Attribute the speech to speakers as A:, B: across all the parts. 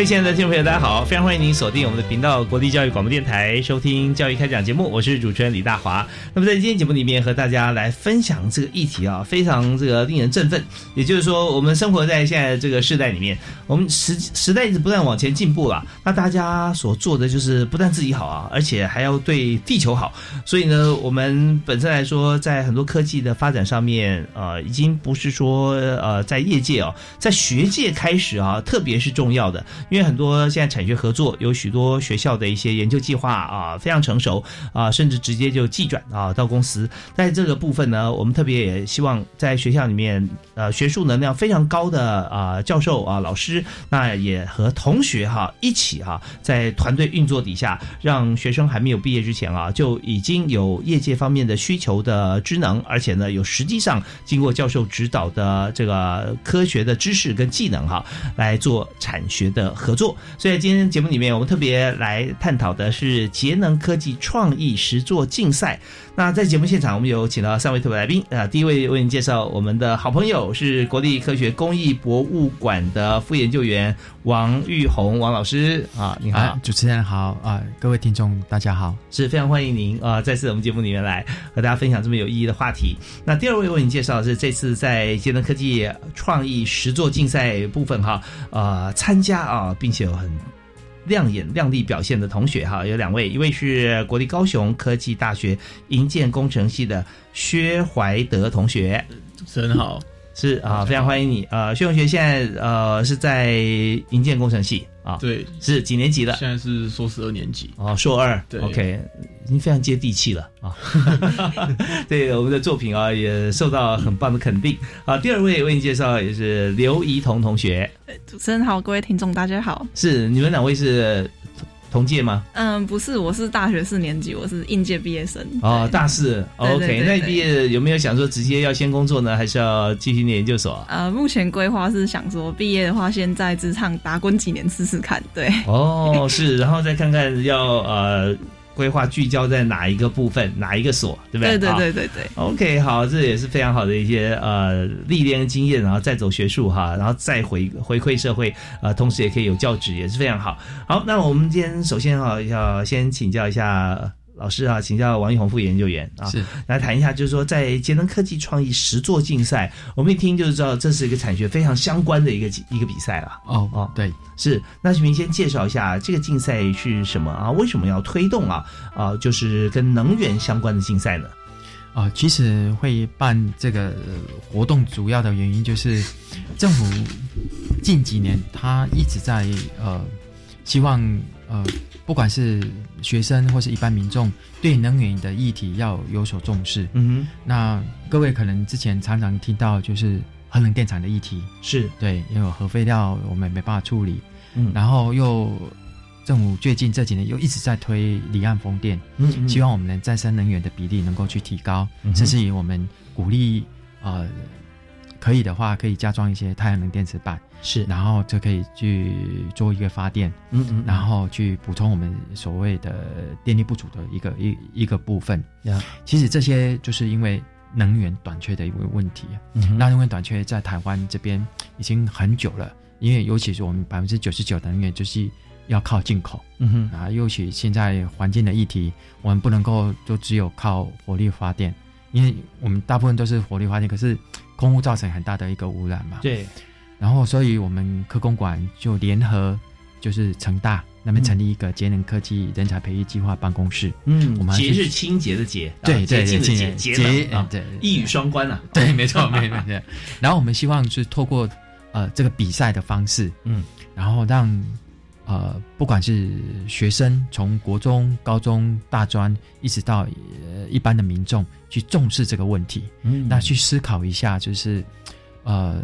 A: 各位亲爱的听众朋友，大家好！非常欢迎您锁定我们的频道——国立教育广播电台，收听《教育开讲》节目。我是主持人李大华。那么在今天节目里面，和大家来分享这个议题啊，非常这个令人振奋。也就是说，我们生活在现在这个时代里面，我们时时代一直不断往前进步了。那大家所做的就是不但自己好啊，而且还要对地球好。所以呢，我们本身来说，在很多科技的发展上面，呃，已经不是说呃，在业界哦，在学界开始啊，特别是重要的。因为很多现在产学合作，有许多学校的一些研究计划啊，非常成熟啊，甚至直接就寄转啊到公司。在这个部分呢，我们特别也希望在学校里面，呃，学术能量非常高的啊教授啊老师，那也和同学哈一起哈，在团队运作底下，让学生还没有毕业之前啊，就已经有业界方面的需求的职能，而且呢，有实际上经过教授指导的这个科学的知识跟技能哈，来做产学的。合作，所以今天节目里面，我们特别来探讨的是节能科技创意实作竞赛。那在节目现场，我们有请到三位特别来宾啊。第一位为您介绍我们的好朋友是国立科学工艺博物馆的副研究员王玉红王老师啊，你好，
B: 主持人好啊，各位听众大家好，
A: 是非常欢迎您啊，再次我们节目里面来和大家分享这么有意义的话题。那第二位为您介绍的是这次在节能科技创意实作竞赛部分哈，呃，参加啊，并且有很。亮眼亮丽表现的同学哈，有两位，一位是国立高雄科技大学营建工程系的薛怀德同学，
C: 主持人好，
A: 是啊，非常欢迎你呃，薛同学现在呃是在营建工程系啊，
C: 对，
A: 是几年级的？
C: 现在是硕士二年级
A: 哦，硕二，
C: 对
A: ，OK，已经非常接地气了啊，对我们的作品啊也受到很棒的肯定啊。第二位为你介绍也是刘怡彤同学。
D: 主持人好，各位听众大家好。
A: 是你们两位是同届吗？
D: 嗯，不是，我是大学四年级，我是应届毕业生。
A: 哦，大四，OK。那毕业有没有想说直接要先工作呢，还是要继续念研究所？
D: 呃，目前规划是想说毕业的话，先在职场打滚几年试试看。对。
A: 哦，是，然后再看看要呃。规划聚焦在哪一个部分，哪一个所，对不
D: 对？对对对对对。
A: OK，好，这也是非常好的一些呃历练经验，然后再走学术哈，然后再回回馈社会，呃，同时也可以有教职，也是非常好。好，那我们今天首先哈要先请教一下。老师啊，请教王一红副研究员啊，
B: 是
A: 来谈一下，就是说在节能科技创意实作竞赛，我们一听就知道这是一个产学非常相关的一个一个比赛了。
B: 哦哦，对，
A: 是。那请您先介绍一下这个竞赛是什么啊？为什么要推动啊？啊，就是跟能源相关的竞赛呢？
B: 啊，其实会办这个活动主要的原因就是政府近几年他一直在呃希望呃。不管是学生或是一般民众，对能源的议题要有所重视。
A: 嗯哼，
B: 那各位可能之前常常听到就是核能电厂的议题，
A: 是
B: 对，因为核废料我们没办法处理。
A: 嗯，
B: 然后又政府最近这几年又一直在推离岸风电，
A: 嗯，
B: 希望我们的再生能源的比例能够去提高，甚至于我们鼓励呃。可以的话，可以加装一些太阳能电池板，
A: 是，
B: 然后就可以去做一个发电，
A: 嗯嗯，
B: 然后去补充我们所谓的电力不足的一个一一个部分。
A: 呀，
B: 其实这些就是因为能源短缺的一个问题。
A: 嗯，
B: 那能源短缺在台湾这边已经很久了，因为尤其是我们百分之九十九的能源就是要靠进口。
A: 嗯哼，
B: 啊，尤其现在环境的议题，我们不能够就只有靠火力发电，因为我们大部分都是火力发电，可是。空污造成很大的一个污染嘛？
A: 对。
B: 然后所以我们科工馆就联合就是成大那边成立一个节能科技人才培育计划办公室。
A: 嗯
B: 我们
A: 节是清洁的洁，啊
B: 对对
A: 洁净的
B: 对
A: 洁，
B: 节
A: 节能啊，
B: 对
A: 一语双关啊。
B: 对，没错，没错，没错。然后我们希望是透过呃这个比赛的方式，
A: 嗯，
B: 然后让呃不管是学生从国中、高中、大专，一直到呃一般的民众去重视这个问题，
A: 嗯
B: 那去思考一下，就是呃，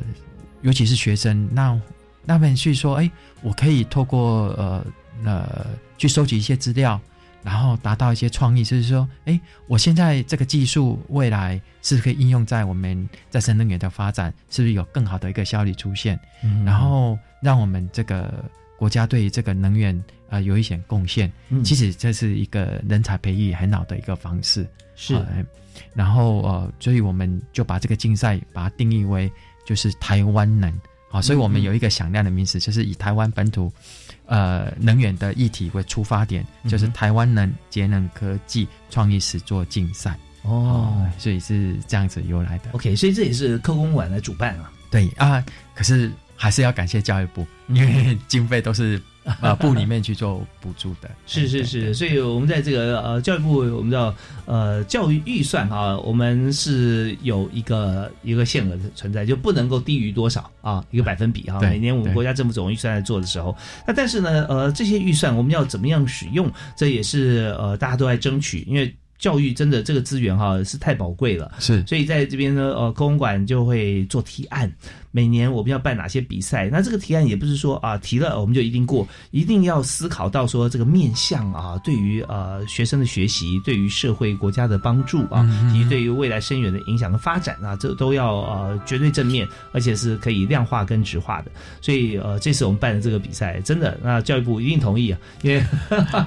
B: 尤其是学生，那那边去说，哎，我可以透过呃呃去收集一些资料。然后达到一些创意，就是说，哎，我现在这个技术未来是可以应用在我们再生能源的发展，是不是有更好的一个效率出现？
A: 嗯
B: 然后让我们这个国家对于这个能源呃有一些贡献。
A: 嗯
B: 其实这是一个人才培育很好的一个方式。
A: 是
B: 呃然后呃，所以我们就把这个竞赛把它定义为就是台湾能。啊，所以我们有一个响亮的名词，就是以台湾本土呃能源的议题为出发点，就是台湾能节能科技创意实作竞赛。
A: 哦
B: 所以是这样子由来的。
A: ，OK，所以这也是科工馆的主办啊。
B: 对啊，可是还是要感谢教育部，
A: 嗯
B: 因为经费都是呃部里面去做补助的。
A: 是是是，所以我们在这个呃教育部，我们知道呃教育预算啊，我们是有一个一个限额存在，就不能够低于多少啊一个百分比啊。每年我们国家政府总预算在做的时候，那但是呢呃这些预算我们要怎么样使用，这也是呃大家都在争取，因为教育真的这个资源哈、是太宝贵了。
B: 是
A: 所以在这边呢，呃，公馆就会做提案，每年我们要办哪些比赛？那这个提案也不是说啊提了我们就一定过，一定要思考到说这个面向啊，对于呃学生的学习，对于社会国家的帮助啊，
B: 嗯
A: 以及对于未来深远的影响和发展啊，这都要呃绝对正面，而且是可以量化跟直化的。所以呃，这次我们办的这个比赛，真的，那教育部一定同意啊，因 为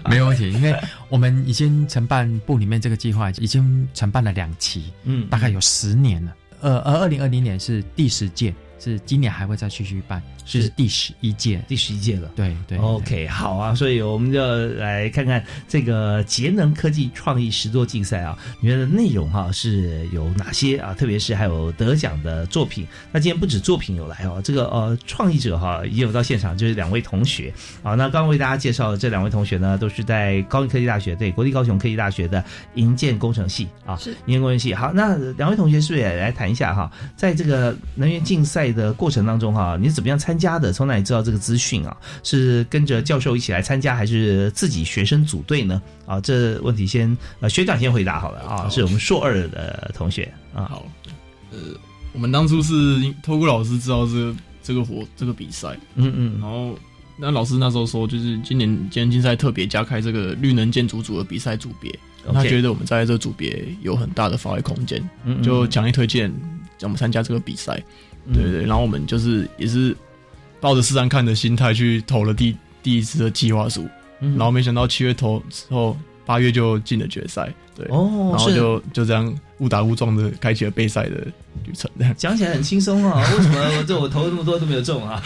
B: 没有问题，因为我们已经承办部里面这个计划已经承办了两期，
A: 嗯，
B: 大概有十年了。呃，而二零二零年是第十届，是今年还会再继续办，
A: 是
B: 是第十一届。
A: 第十一届了。
B: 对对
A: OK，好啊，所以我们就来看看这个节能科技创意实作竞赛啊，里面的内容哈、是有哪些啊？特别是还有得奖的作品。那今天不止作品有来哦，这个呃创意者哈、也有到现场，就是两位同学啊。那刚刚为大家介绍的这两位同学呢，都是在高雄科技大学对国立高雄科技大学的营建工程系啊，
D: 是
A: 营建工程系。好，那两位同学是不是也来谈一下哈？在这个能源竞赛的过程当中哈，你是怎么样参加的？从哪里知道这个资讯啊？是跟着教授一起来参加，还是自己学生组队呢？啊，这问题先呃学长先回答好了啊，是我们硕二的同学啊。
C: 好，呃，我们当初是透过老师知道这个这个活这个比赛，
A: 嗯嗯
C: 然后那老师那时候说，就是今年今年竞赛特别加开这个绿能建筑组的比赛组别，他觉
A: 得
C: 得我们在这个组别有很大的发挥空间，
A: 嗯
C: 就强烈推荐让我们参加这个比赛。对对，然后我们就是也是抱着试试看的心态去投了第第一次的计划书，
A: 嗯。
C: 然后没想到七月投之后，八月就进了决赛，对，
A: 哦，
C: 然后就就这样误打误撞的开启了备赛的旅程。这 样
A: 讲起来很轻松啊，为什么我这我投了那么多都没有中啊？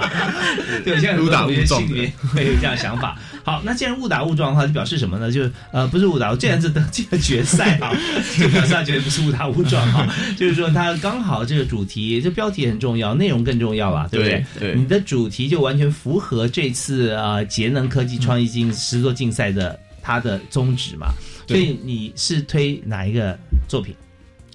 A: 对，现在误打误撞心里面会有这样想法。好，那既然误打误撞的话，就表示什么呢？就是呃不是误打，既然是登进了决赛啊，就表示他绝对不是误打误撞啊、就是说他刚好这个主题，这标题很重要，内容更重要啊，对不对？
C: 对
A: 你的主题就完全符合这次呃节能科技创意竞实作竞赛的它的宗旨嘛，所以你是推哪一个作品？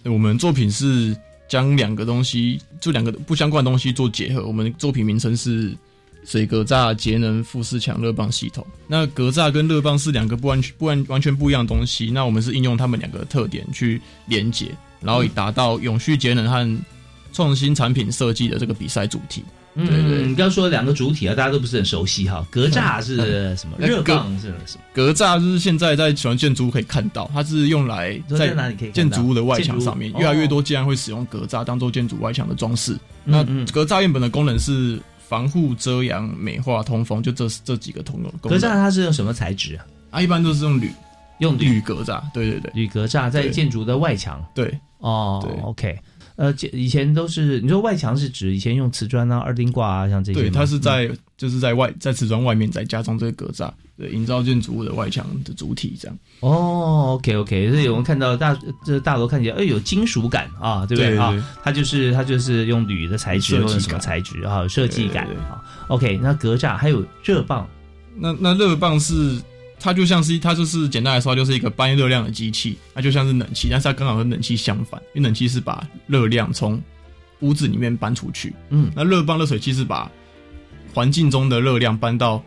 C: 我们作品是将两个东西，就两个不相关的东西做结合。我们作品名称是水格栅节能富士强热棒系统。那格栅跟热棒是两个不完全不完完全不一样的东西。那我们是应用它们两个特点去连接，然后以达到永续节能和创新产品设计的这个比赛主题。
A: 嗯，
C: 对对
A: 你刚刚说两个主体啊，大家都不是很熟悉哈。格栅是什么？热杠是什么？
C: 格栅就是现在在喜欢建筑物可以看到，它是用来
A: 在哪里可以
C: 建筑物的外墙上面，越来越多竟然会使用格栅当做建筑外墙的装饰。
A: 嗯
C: 那
A: 嗯
C: 格栅原本的功能是防护、遮阳、美化、通风，就这这几个通用功
A: 格。栅它是用什么材质啊？
C: 啊，一般都是用铝
A: 用铝
C: 铝格栅，对对对
A: 铝格栅在建筑的外墙。
C: 对，
A: 哦，OK。呃，以前都是你说外墙是指以前用瓷砖啊、二丁挂啊，像这些。
C: 对，它是
A: 嗯
C: 在就是在外在瓷砖外面再加装这个格栅，对，营造建筑物的外墙的主体这样。
A: 哦，OK OK，所以我们看到大这大楼看起来哎有金属感啊，对不对啊？它就是它就是用铝的材质或者什么材质啊，有设计感
C: 对对对
A: 啊。OK，那格栅还有热棒，
C: 那那热棒是它就像是它就是简单来说，它就是一个搬热量的机器，它就像是冷气，但是它刚好和冷气相反，因为冷气是把热量从屋子里面搬出去，
A: 嗯
C: 那热泵热水器是把环境中的热量搬到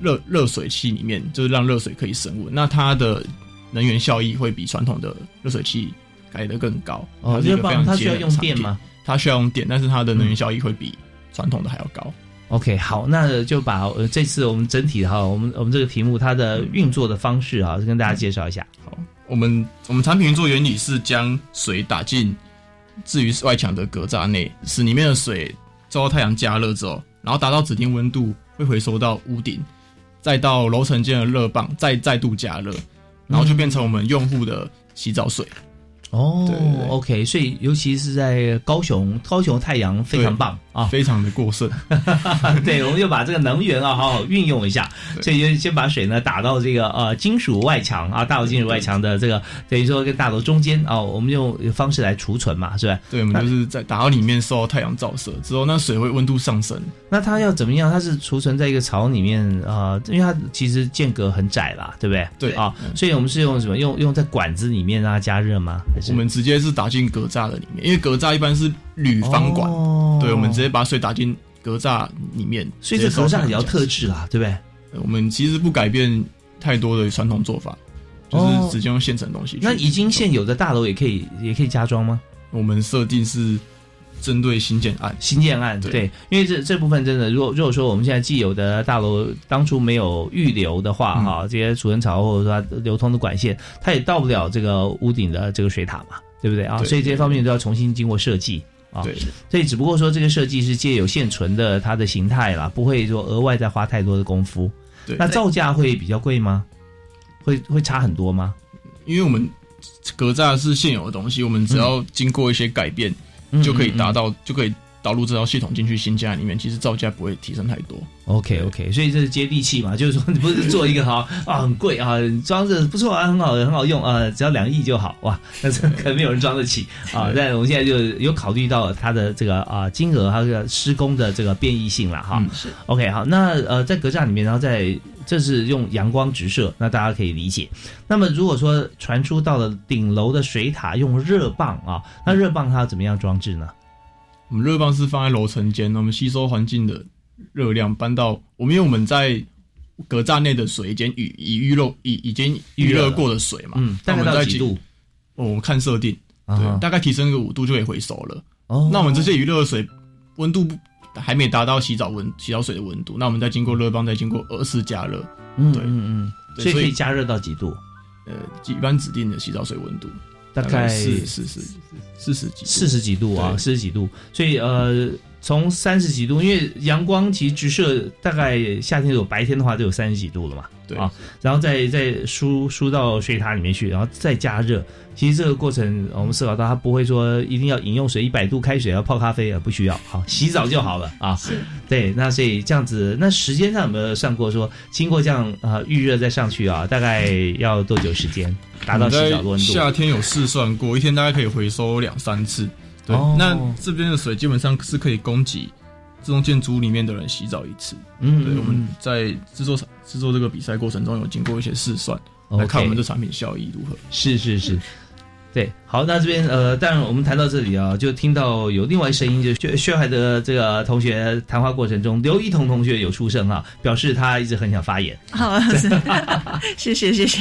C: 热热水器里面，就是让热水可以升温。那它的能源效益会比传统的热水器改得更高。
A: 哦，
C: 它是一
A: 热棒
C: 个非常节
A: 它需要用？电吗
C: 它需要用电，但是它的能源效益会比传统的还要高。
A: ？OK，好，那就把呃这次我们整体哈，我们我们这个题目它的运作的方式啊，跟大家介绍一下。
C: 好，我们我们产品运作原理是将水打进置于外墙的格栅内，使里面的水受到太阳加热之后，然后达到指定温度，会回收到屋顶，再到楼层间的热棒，再再度加热，然后就变成我们用户的洗澡水。
A: 哦
C: 对对对
A: o k 所以尤其是在高雄，高雄太阳非常棒啊，
C: 非常的过剩。
A: 对，我们就把这个能源啊好好运用一下，所以就先把水呢打到这个呃金属外墙啊，大楼金属外墙的这个等于说跟大楼中间啊，我们用方式来储存嘛，是吧？
C: 对，我们就是在打到里面受到太阳照射之后，那水会温度上升。
A: 那它要怎么样？它是储存在一个槽里面啊、因为它其实间隔很窄啦，对不对？
C: 对
A: 啊，
C: 嗯
A: 所以我们是用什么？用用在管子里面让它加热吗？还是
C: 我们直接是打进格栅的里面，因为格栅一般是铝方管，
A: 哦
C: 对，我们直接把水打进格栅里面。
A: 所以这格栅也要特
C: 制。
A: 制啦，对不对？
C: 呃我们其实不改变太多的传统做法，就
A: 哦
C: 是直接用现成东西去。
A: 那已经现有的大楼也可以也可以加装吗？
C: 我们设定是针对新建案，
A: 新建案
C: 对
A: 对，因为这这部分真的，如果如果说我们现在既有的大楼当初没有预留的话，
C: 嗯
A: 哈、这些储存槽或者说它流通的管线，它也到不了这个屋顶的这个水塔嘛，对不对啊？
C: 对
A: 所以这些方面都要重新经过设计啊。
C: 对，
A: 所以只不过说这个设计是借有现存的它的形态啦，不会说额外再花太多的功夫。
C: 对
A: 那造价会比较贵吗？会会差很多吗？
C: 因为我们格栅是现有的东西，我们只要经过一些改变，
A: 嗯
C: 就可以达
A: 嗯嗯
C: 到，就可以导入这套系统进去新家里面，其实造价不会提升太多。
A: OK OK，所以这是接地气嘛，就是说你不是做一个好啊很贵啊，装着不错啊，很好很好用啊，只要两亿就好哇，但是可能没有人装得起啊。但我们现在就有考虑到它的这个啊金额，还有这个施工的这个变异性了哈。
C: 嗯
D: 是
A: OK 好，那呃在格栅里面，然后在这是用阳光直射，那大家可以理解。那么如果说传输到了顶楼的水塔用热棒啊，那热棒它要怎么样装置呢？
C: 我们热棒是放在楼层间，我们吸收环境的热量搬到我们，因为我们在格栅内的水已经预已预热已已经预热过的水嘛，
A: 嗯，大概
C: 那我们再进
A: 到几度？
C: 哦，我们看设定，
A: 啊
C: 对，大概提升个五度就可以回收了。
A: 哦
C: 那我们这些余热的水温度不还没达到洗澡温洗澡水的温度，那我们再经过热棒，再经过二次加热，
A: 嗯
C: 对
A: 嗯嗯，所以可
C: 以
A: 加热到几度？
C: 呃，一般指定的洗澡水温度
A: 大概
C: 四四十四十几
A: 四十几度啊，四十几度。所以呃，从三十几度，因为阳光其实直射，大概夏天有白天的话都有三十几度了嘛。
C: 对
A: 啊，然后再再输输到水塔里面去，然后再加热。其实这个过程我们思考到，它不会说一定要饮用水一百度开水要泡咖啡啊，不需要，好洗澡就好了啊。
D: 是
A: 对，那所以这样子，那时间上有没有算过说，经过这样啊预热再上去啊，大概要多久时间达到洗澡的温度？
C: 夏天有试算过，一天大概可以回收两三次。对，
A: 哦
C: 那这边的水基本上是可以供给这栋建筑里面的人洗澡一次。
A: 嗯，
C: 对，我们在制作制作这个比赛过程中有经过一些试算，
A: 嗯
C: 来看我们这产品效益如何。
A: 是是是，对，好，那这边呃，当然我们谈到这里啊，就听到有另外声音，就是薛薛海的这个同学谈话过程中，刘一彤同学有出声啊，表示他一直很想发言。
D: 好，谢谢谢谢，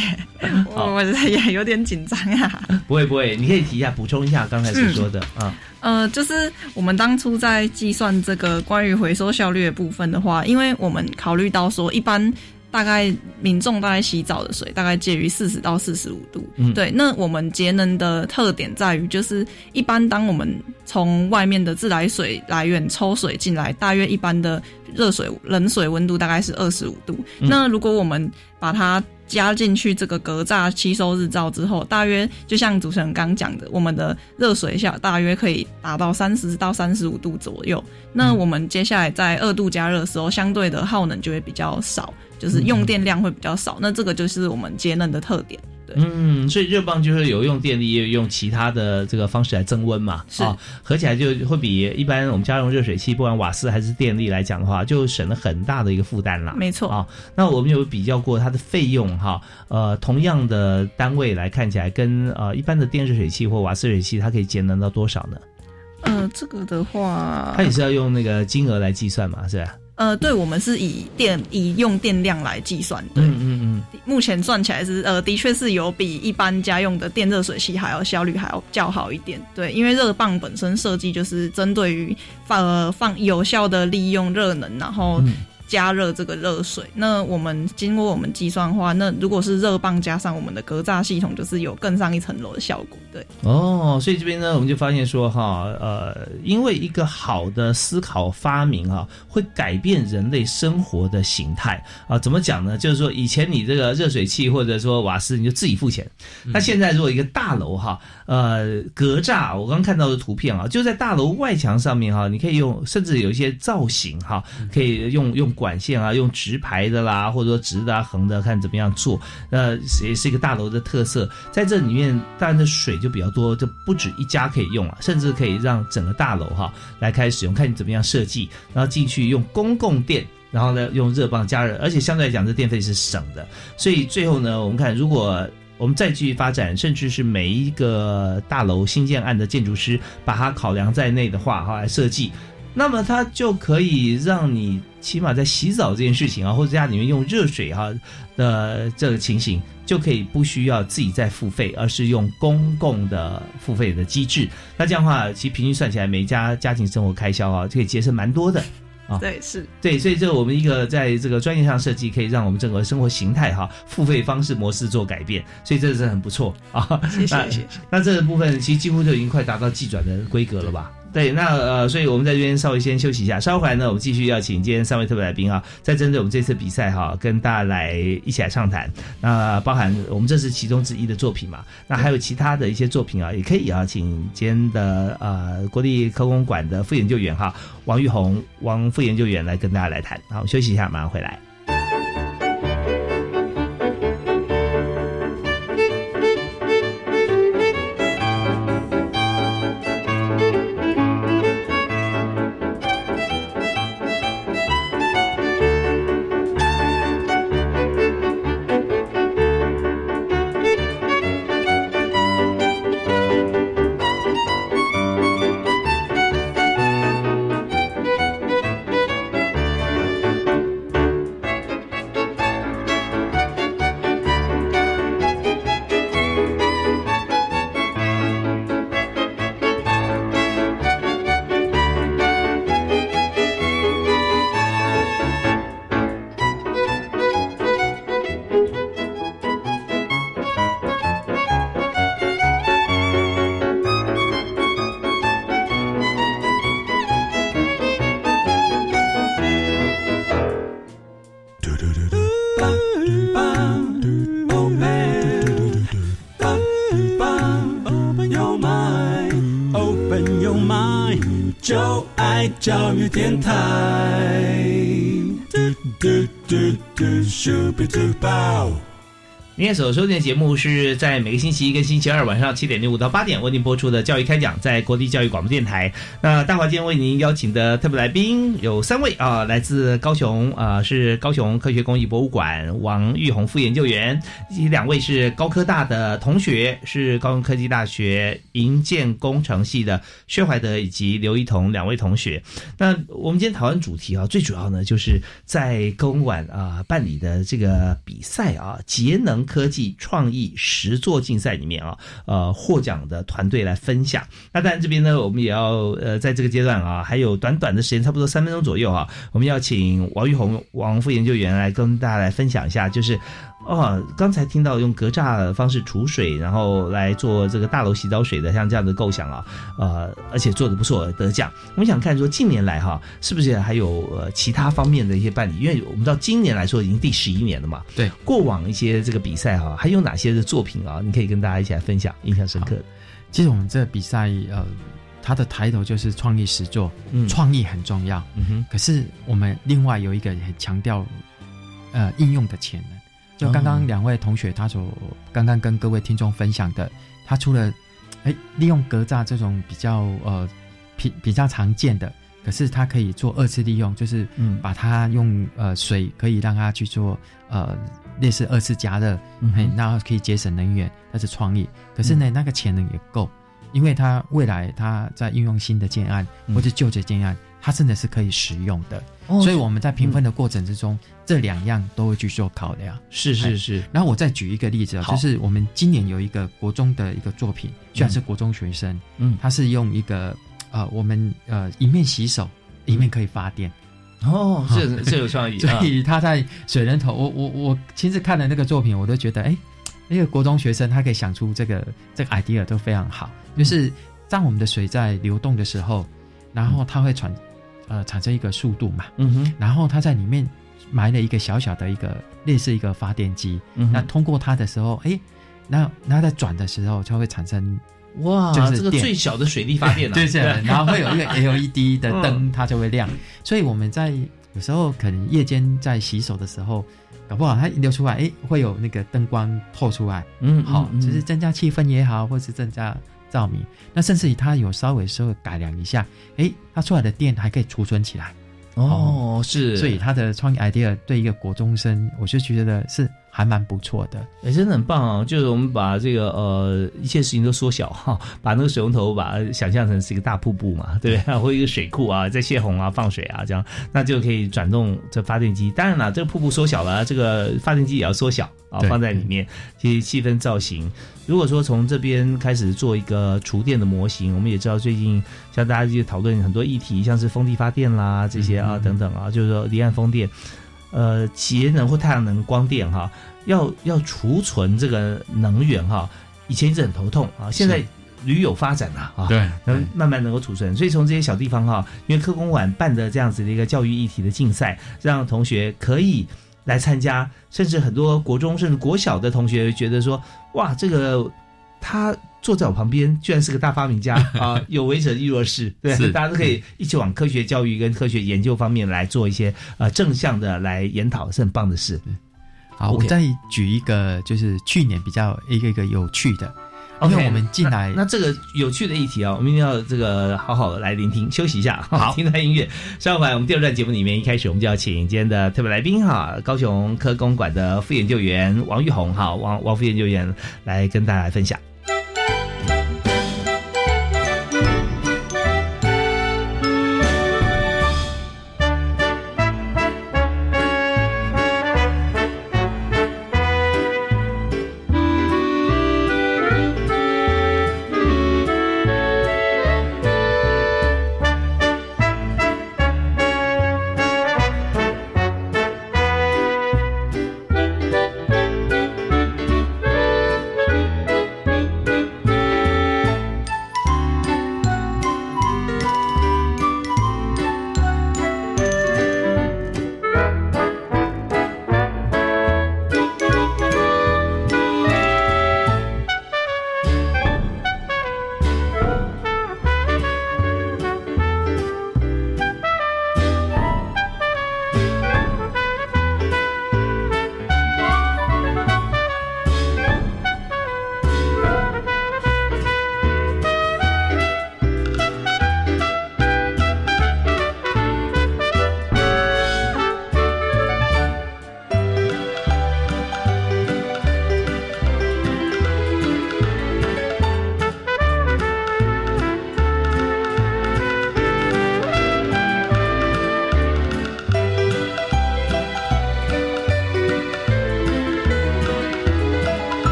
D: 我我也有点紧张啊。
A: 不会不会，你可以提一下，补充一下刚才所说的、啊。
D: 呃，就是我们当初在计算这个关于回收效率的部分的话，因为我们考虑到说，一般大概民众大概洗澡的水大概介于四十到四十五度，
A: 嗯
D: 对。那我们节能的特点在于，就是一般当我们从外面的自来水来源抽水进来，大约一般的热水冷水温度大概是二十五度。
A: 嗯
D: 那如果我们把它加进去这个格栅吸收日照之后，大约就像主持人刚讲的，我们的热水下大约可以达到三十到三十五度左右。那我们接下来在二度加热的时候，相对的耗能就会比较少，就是用电量会比较少。那这个就是我们节能的特点。对
A: 嗯，所以热泵就是有用电力，也有用其他的这个方式来增温嘛，
D: 是
A: 啊，合起来就会比一般我们家用热水器，不管瓦斯还是电力来讲的话，就省了很大的一个负担啦。
D: 没错
A: 啊，那我们有比较过它的费用哈，呃，同样的单位来看起来，跟呃一般的电热水器或瓦斯热水器，它可以节能到多少呢？
D: 呃，这个的话，
A: 它也是要用那个金额来计算嘛，是吧？
D: 呃，对，我们是以电以用电量来计算。对，
A: 嗯嗯嗯，
D: 目前算起来是呃，的确是有比一般家用的电热水器还要效率还要较好一点。对，因为热棒本身设计就是针对于放呃放有效的利用热能，然后
A: 嗯
D: 加热这个热水。那我们经过我们计算的话，那如果是热棒加上我们的格栅系统，就是有更上一层楼的效果。对，
A: 哦，所以这边呢，我们就发现说哈，呃，因为一个好的思考发明啊，会改变人类生活的形态啊。怎么讲呢？就是说，以前你这个热水器或者说瓦斯，你就自己付钱。那现在如果一个大楼哈，呃，格栅，我刚刚看到的图片啊，就在大楼外墙上面哈，你可以用，甚至有一些造型哈，可以用用管线啊，用直排的啦，或者说直的啊、横的，看怎么样做。那，也是一个大楼的特色。在这里面，当然的水就比较多，就不止一家可以用啊，甚至可以让整个大楼哈来开始使用，看你怎么样设计，然后进去用公共电。然后呢，用热棒加热，而且相对来讲，这电费是省的。所以最后呢，我们看，如果我们再继续发展，甚至是每一个大楼新建案的建筑师把它考量在内的话，哈，来设计，那么它就可以让你起码在洗澡这件事情啊，或者家里面用热水哈的这个情形，就可以不需要自己再付费，而是用公共的付费的机制。那这样的话，其实平均算起来，每一家家庭生活开销啊，就可以节省蛮多的。啊
D: 对，是
A: 对，所以这我们一个在这个专业上设计，可以让我们整个生活形态哈、付费方式模式做改变，所以这是很不错啊。
D: 谢谢
A: 那
D: 谢谢。
A: 那这个部分其实几乎就已经快达到技转的规格了吧？对，那呃，所以我们在这边稍微先休息一下，稍后回来呢，我们继续要请今天三位特别来宾啊，再针对我们这次比赛哈、跟大家来一起来畅谈。那包含我们这是其中之一的作品嘛，那还有其他的一些作品啊，也可以啊，请今天的呃国立科工馆的副研究员哈王玉红王副研究员来跟大家来谈。好，休息一下，马上回来。您现在所收听的节目是在每个星期一跟星期二晚上七点零五到八点为您播出的教育开讲，在国立教育广播电台。那大华今天为您邀请的特别来宾有三位啊，来自高雄啊，是高雄科学工艺博物馆王玉红副研究员，以及两位是高科大的同学，是高雄科技大学营建工程系的薛怀德以及刘一彤两位同学。那我们今天讨论主题啊，最主要呢就是在公馆啊办理的这个比赛啊，节能科科技创意十座竞赛里面啊，呃获奖的团队来分享。那当然这边呢，我们也要呃在这个阶段啊，还有短短的时间，差不多三分钟左右啊，我们要请王玉红王副研究员来跟大家来分享一下，就是。哦，刚才听到用格栅的方式储水，然后来做这个大楼洗澡水的，像这样的构想啊，呃，而且做的不错，得奖。我们想看说近年来哈，是不是还有呃其他方面的一些办理？因为我们知道今年来说已经第十一年了嘛，
B: 对，
A: 过往一些这个比赛哈，还有哪些的作品啊？你可以跟大家一起来分享，印象深刻的。
B: 其实我们这比赛呃，它的抬头就是创意实作，
A: 嗯
B: 创意很重要。
A: 嗯哼，
B: 可是我们另外有一个很强调，呃，应用的潜能。就刚
A: 哦
B: 刚两位同学他所刚刚跟各位听众分享的，他除了哎利用格栅这种比较呃比比较常见的，可是它可以做二次利用，就是
A: 嗯。
B: 把它用呃水可以让它去做呃类似二次加热，
A: 嗯哼。
B: 嘿，那可以节省能源，那是创意。可是呢，那个潜能也够，因为它未来它在运用新的建案
A: 嗯。
B: 或者旧的建案，它真的是可以使用的。
A: 哦
B: 所以我们在评分的过程之中，这两样都会去做考量。
A: 是是是，
B: 然后我再举一个例子啊，就是我们今年有一个国中的一个作品，虽然是国中学生，
A: 嗯，
B: 他是用一个呃我们呃一面洗手，一面可以发电，
A: 哦，这这有创意，
B: 所
A: 啊
B: 以他在水人头，我我我亲自看了那个作品，我都觉得哎，那个国中学生他可以想出这个这个 idea 都非常好，就是当我们的水在流动的时候，然后它会产呃产生一个速度嘛，
A: 嗯哼，
B: 然后它在里面埋了一个小小的一个类似一个发电机，
A: 嗯
B: 那通过它的时候，哎，那那在转的时候就会产生
A: 哇，
B: 就是
A: 这个最小的水力发电啊，
B: 对，对，然后会有一个 LED 的
A: 嗯。
B: 灯，它就会亮。所以我们在有时候可能夜间在洗手的时候，搞不好它流出来，哎，会有那个灯光透出来，
A: 嗯，
B: 好，
A: 嗯
B: 就是增加气氛也好，或是增加照明。那甚至于它有稍微稍微改良一下，哎，它出来的电还可以储存起来。
A: 哦，是，
B: 所以它的创意 idea 对一个国中生，我就觉得是还蛮不错的。
A: 哎，真的很棒啊！就是我们把这个呃一切事情都缩小哈，把那个水龙头把它想象成是一个大瀑布嘛，对不对？或一个水库啊，在泄洪啊、放水啊，这样那就可以转动这发电机。当然了，这个瀑布缩小了，这个发电机也要缩小啊，
B: 对
A: 放在里面，其实气氛造型。如果说从这边开始做一个厨电的模型，我们也知道最近像大家就讨论很多议题，像是风力发电啦这些啊、等等啊，就是说离岸风电。呃，节能或太阳能光电哈，要要储存这个能源哈，以前一直很头痛啊，现在屡有发展了啊，
B: 对
A: 能慢慢能够储存，所以从这些小地方哈，因为科工馆办的这样子的一个教育议题的竞赛，让同学可以来参加，甚至很多国中甚至国小的同学觉得说，哇，这个他坐在我旁边，居然是个大发明家 啊，有为者亦若是，对，大家都可以一起往科学教育跟科学研究方面来做一些呃正向的来研讨，是很棒的事。
B: 好我再举一个，就是去年比较一个一个有趣的，因
A: OK，
B: 为我们进来
A: 那那这个有趣的议题啊，我们一定要这个好好的来聆听，休息一下，好，听段音乐。稍后，我们第二段节目里面，一开始我们就要请今天的特别来宾哈，高雄科工馆的副研究员王玉红哈，王王副研究员来跟大家分享。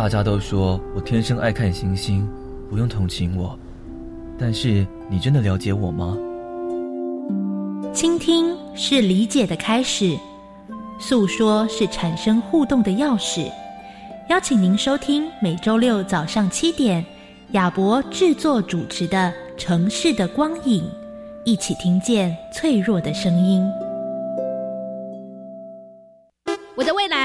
E: 大家都说我天生爱看星星，不用同情我。但是你真的了解我吗？
F: 倾听是理解的开始，诉说是产生互动的钥匙。邀请您收听每周六早上七点，亚博制作主持的《城市的光影》，一起听见脆弱的声音。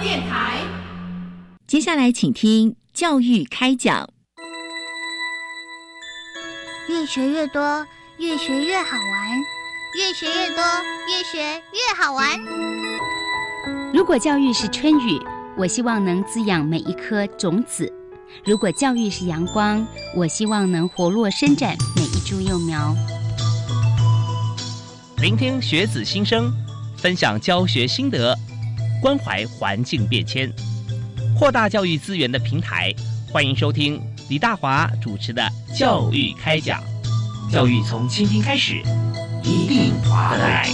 G: 电台，接下来请听教育开讲。
H: 越学越多，越学越好玩；越学越多，越学越好玩。
I: 如果教育是春雨，我希望能滋养每一颗种子；如果教育是阳光，我希望能活络伸展每一株幼苗。
J: 聆听学子心声，分享教学心得。关怀环境变迁，扩大教育资源的平台。欢迎收听李大华主持的《教育开讲》，教育从倾听开始，一定划来。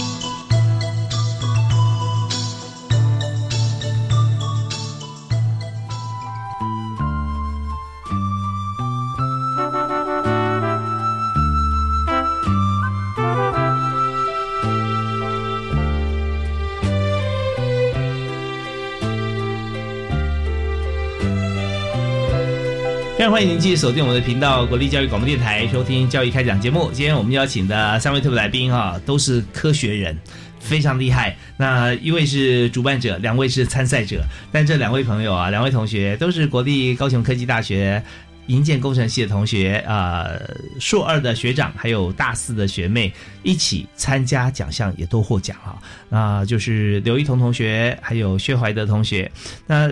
A: 欢迎您继续锁定我们的频道——国立教育广播电台，收听《教育开讲》节目。今天我们邀请的三位特别来宾啊，都是科学人，非常厉害。那一位是主办者，两位是参赛者。但这两位朋友啊，两位同学都是国立高雄科技大学营建工程系的同学啊，硕二的学长，还有大四的学妹一起参加奖项，也都获奖了。那就是刘一彤同学，还有薛怀德同学。那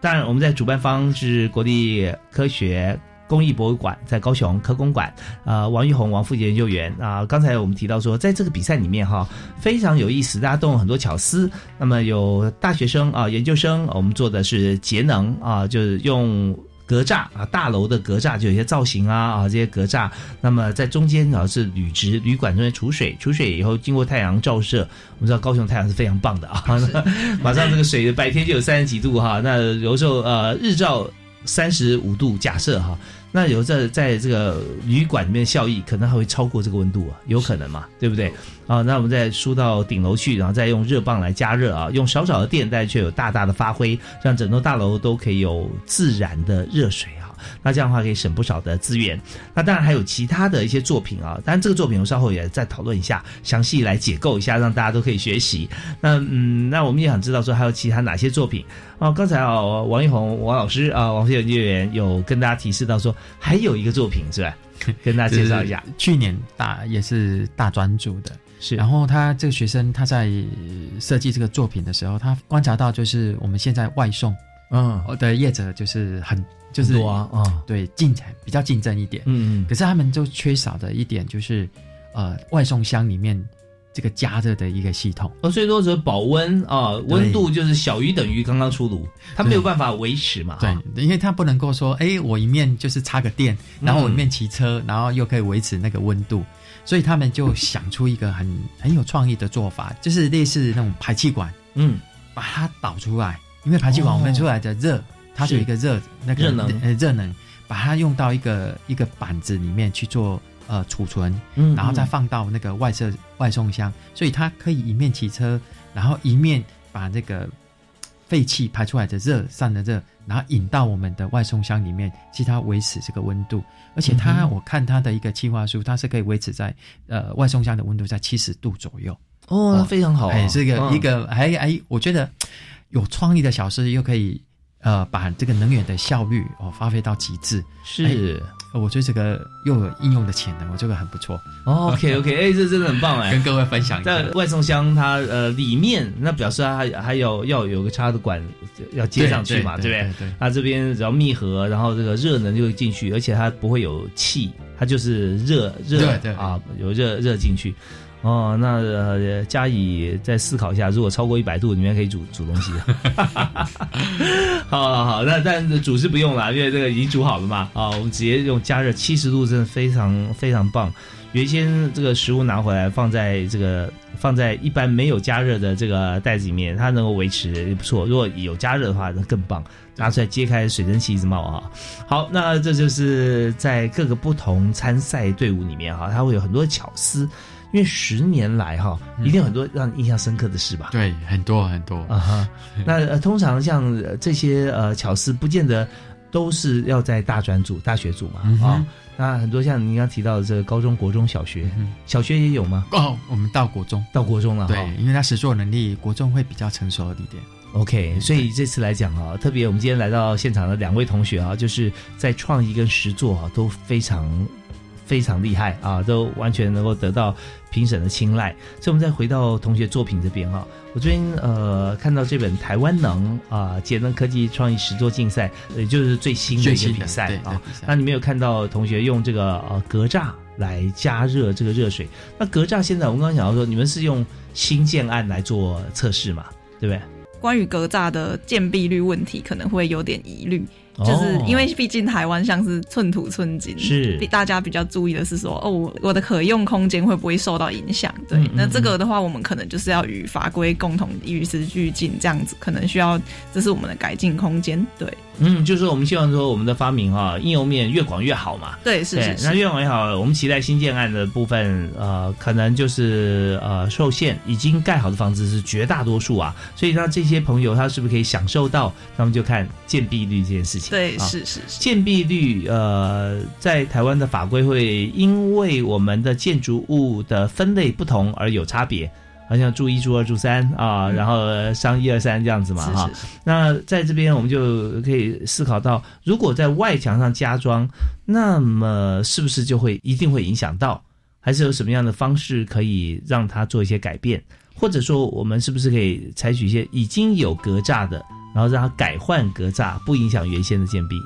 A: 当然，我们在主办方是国立科学工艺博物馆，在高雄科工馆。呃，王玉红王富杰研究员啊，刚才我们提到说，在这个比赛里面哈，非常有意思，大家动了很多巧思。那么有大学生啊，研究生，我们做的是节能啊，就是用。格栅啊，大楼的格栅就有些造型啊啊，这些格栅。那么在中间啊是铝直铝管中间储水，储水以后经过太阳照射，我们知道高雄太阳是非常棒的啊，马上这个水白天就有三十几度哈，那有时候呃日照三十五度，假设哈。那有在在这个旅馆里面效益可能还会超过这个温度啊，有可能嘛，对不对？啊，那我们再输到顶楼去，然后再用热棒来加热啊，用少少的电，但却有大大的发挥，让整栋大楼都可以有自然的热水啊。那这样的话可以省不少的资源。那当然还有其他的一些作品啊，当然这个作品我稍后也再讨论一下，详细来解构一下，让大家都可以学习。那嗯，那我们也想知道说还有其他哪些作品哦？刚才啊，王一红王老师啊，王飞研究员有跟大家提示到说还有一个作品是吧？跟大家介绍一下，
B: 去年大也是大专组的，
A: 是。
B: 然后他这个学生他在设计这个作品的时候，他观察到就是我们现在外送嗯的业者就是很。就是
A: 多啊，
B: 对，竞争比较竞争一点，
A: 嗯嗯。
B: 可是他们就缺少的一点就是，呃，外送箱里面这个加热的一个系统。
A: 哦，所以说是保温啊，温度就是小于等于刚刚出炉，它没有办法维持嘛。
B: 对，因为它不能够说，哎，我一面就是插个电，然后我一面骑车，然后又可以维持那个温度，所以他们就想出一个很很有创意的做法，就是类似那种排气管，
A: 嗯，
B: 把它导出来，因为排气管我们出来的热，它有一个热那个
A: 热能，
B: 呃，热能，把它用到一个一个板子里面去做。呃，储存，
A: 嗯，
B: 然后再放到那个外设外送箱，所以它可以一面骑车，然后一面把那个废气排出来的热散的热，然后引到我们的外送箱里面，其它维持这个温度。而且它，我看它的一个气化书，它是可以维持在呃外送箱的温度在七十度左右。
A: 哦，非常好，
B: 哎，这个一个还还，我觉得有创意的小事又可以呃把这个能源的效率哦发挥到极致，
A: 是。
B: 我觉得这个又有应用的潜能，我这个很不错。
A: OK OK，哎，这真的很棒哎，
B: 跟各位分享一下。
A: 在外送箱它呃里面，那表示它还还有要有个插的管要接上去嘛，对不对？
B: 对。
A: 它这边只要密合，然后这个热能就会进去，而且它不会有气，它就是热热啊，有热热进去。哦，那，加以再思考一下，如果超过一百度，里面可以煮煮东西。好好好，那但是煮是不用了，因为这个已经煮好了嘛。啊，我们直接用加热七十度，真的非常非常棒。原先这个食物拿回来放在这个放在一般没有加热的这个袋子里面，它能够维持也不错。如果有加热的话，那更棒。拿出来揭开，水蒸气一直冒啊。好，那这就是在各个不同参赛队伍里面哈，它会有很多巧思。因为十年来哈，一定很多让你印象深刻的事吧？
B: 对，很多很多
A: 啊哈。那通常像这些呃巧思，不见得都是要在大专组、大学组嘛啊。那很多像您刚提到的这个高中国中小学，小学也有吗？
B: 哦，我们到国中，
A: 到国中了。
B: 对，因为他实作能力，国中会比较成熟一点。
A: OK，所以这次来讲啊，特别我们今天来到现场的两位同学啊，就是在创意跟实作啊都非常。非常厉害啊，都完全能够得到评审的青睐。所以，我们再回到同学作品这边哈，我最近呃看到这本《台湾能》啊，节能科技创意实作竞赛，也就是最新的一个比赛啊。那你没有看到同学用这个呃格栅来加热这个热水？那格栅现在我们刚刚讲到说，你们是用新建案来做测试嘛？对不对？
D: 关于格栅的建蔽率问题，可能会有点疑虑。就是因为毕竟台湾像是寸土寸金，
A: 是
D: 大家比较注意的是说，哦，我我的可用空间会不会受到影响？对，那这个的话，我们可能就是要与法规共同与时俱进，这样子可能需要，这是我们的改进空间。对，
A: 嗯，就是我们希望说我们的发明啊，应用面越广越好嘛。
D: 对，是是。
A: 那越广越好，我们期待新建案的部分，呃，可能就是呃受限，已经盖好的房子是绝大多数啊，所以那这些朋友他是不是可以享受到？那么就看建蔽率这件事情。
D: 对，是是是。
A: 建蔽率，呃，在台湾的法规会因为我们的建筑物的分类不同而有差别，好像住一、住二、住三啊，然后商一二三这样子嘛哈。那在这边我们就可以思考到，如果在外墙上加装，那么是不是就会一定会影响到？还是有什么样的方式可以让它做一些改变？或者说，我们是不是可以采取一些已经有格栅的？然后让它改换格栅，不影响原先的建壁。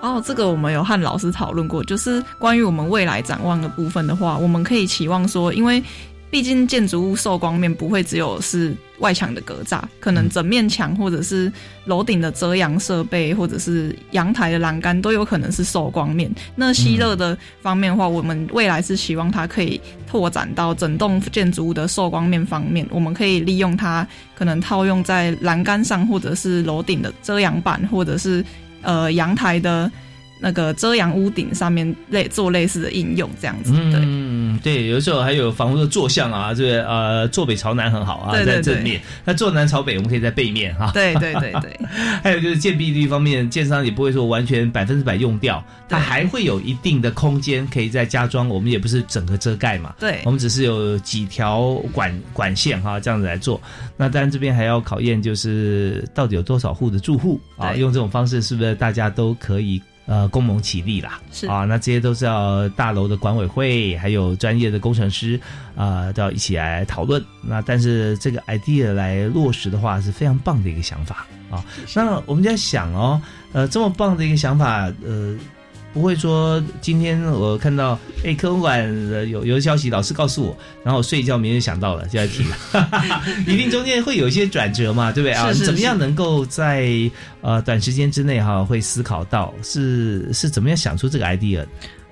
D: 哦，这个我们有和老师讨论过，就是关于我们未来展望的部分的话，我们可以期望说，因为毕竟建筑物受光面不会只有是外墙的格栅，可能整面墙或者是楼顶的遮阳设备，或者是阳台的栏杆都有可能是受光面。那吸热的方面的话，我们未来是希望它可以拓展到整栋建筑物的受光面方面，我们可以利用它。可能套用在栏杆上，或者是楼顶的遮阳板，或者是呃阳台的。那个遮阳屋顶上面类做类似的应用，这样子，对，
A: 嗯，对，有的时候还有房屋的坐向啊，这个呃坐北朝南很好啊，在正面，那坐南朝北我们可以在背面哈，
D: 对对对对，
A: 还有就是建蔽率方面，建商也不会说完全百分之百用掉，它还会有一定的空间可以再加装，我们也不是整个遮盖嘛，
D: 对，
A: 我们只是有几条管管线哈，这样子来做，那当然这边还要考验就是到底有多少户的住户啊，用这种方式是不是大家都可以。呃，共谋起立啦，
D: 是
A: 啊，那这些都是要大楼的管委会，还有专业的工程师啊，都要一起来讨论。那但是这个 idea 来落实的话，是非常棒的一个想法啊。那我们在想哦，呃，这么棒的一个想法，呃，不会说今天我看到哎科文馆有有消息，老师告诉我，然后我睡一觉明天想到了就在提了，一定中间会有一些转折嘛，对不对啊？
D: 是是
A: 怎么样能够在呃短时间之内哈会思考到是是怎么样想出这个 idea 嗯？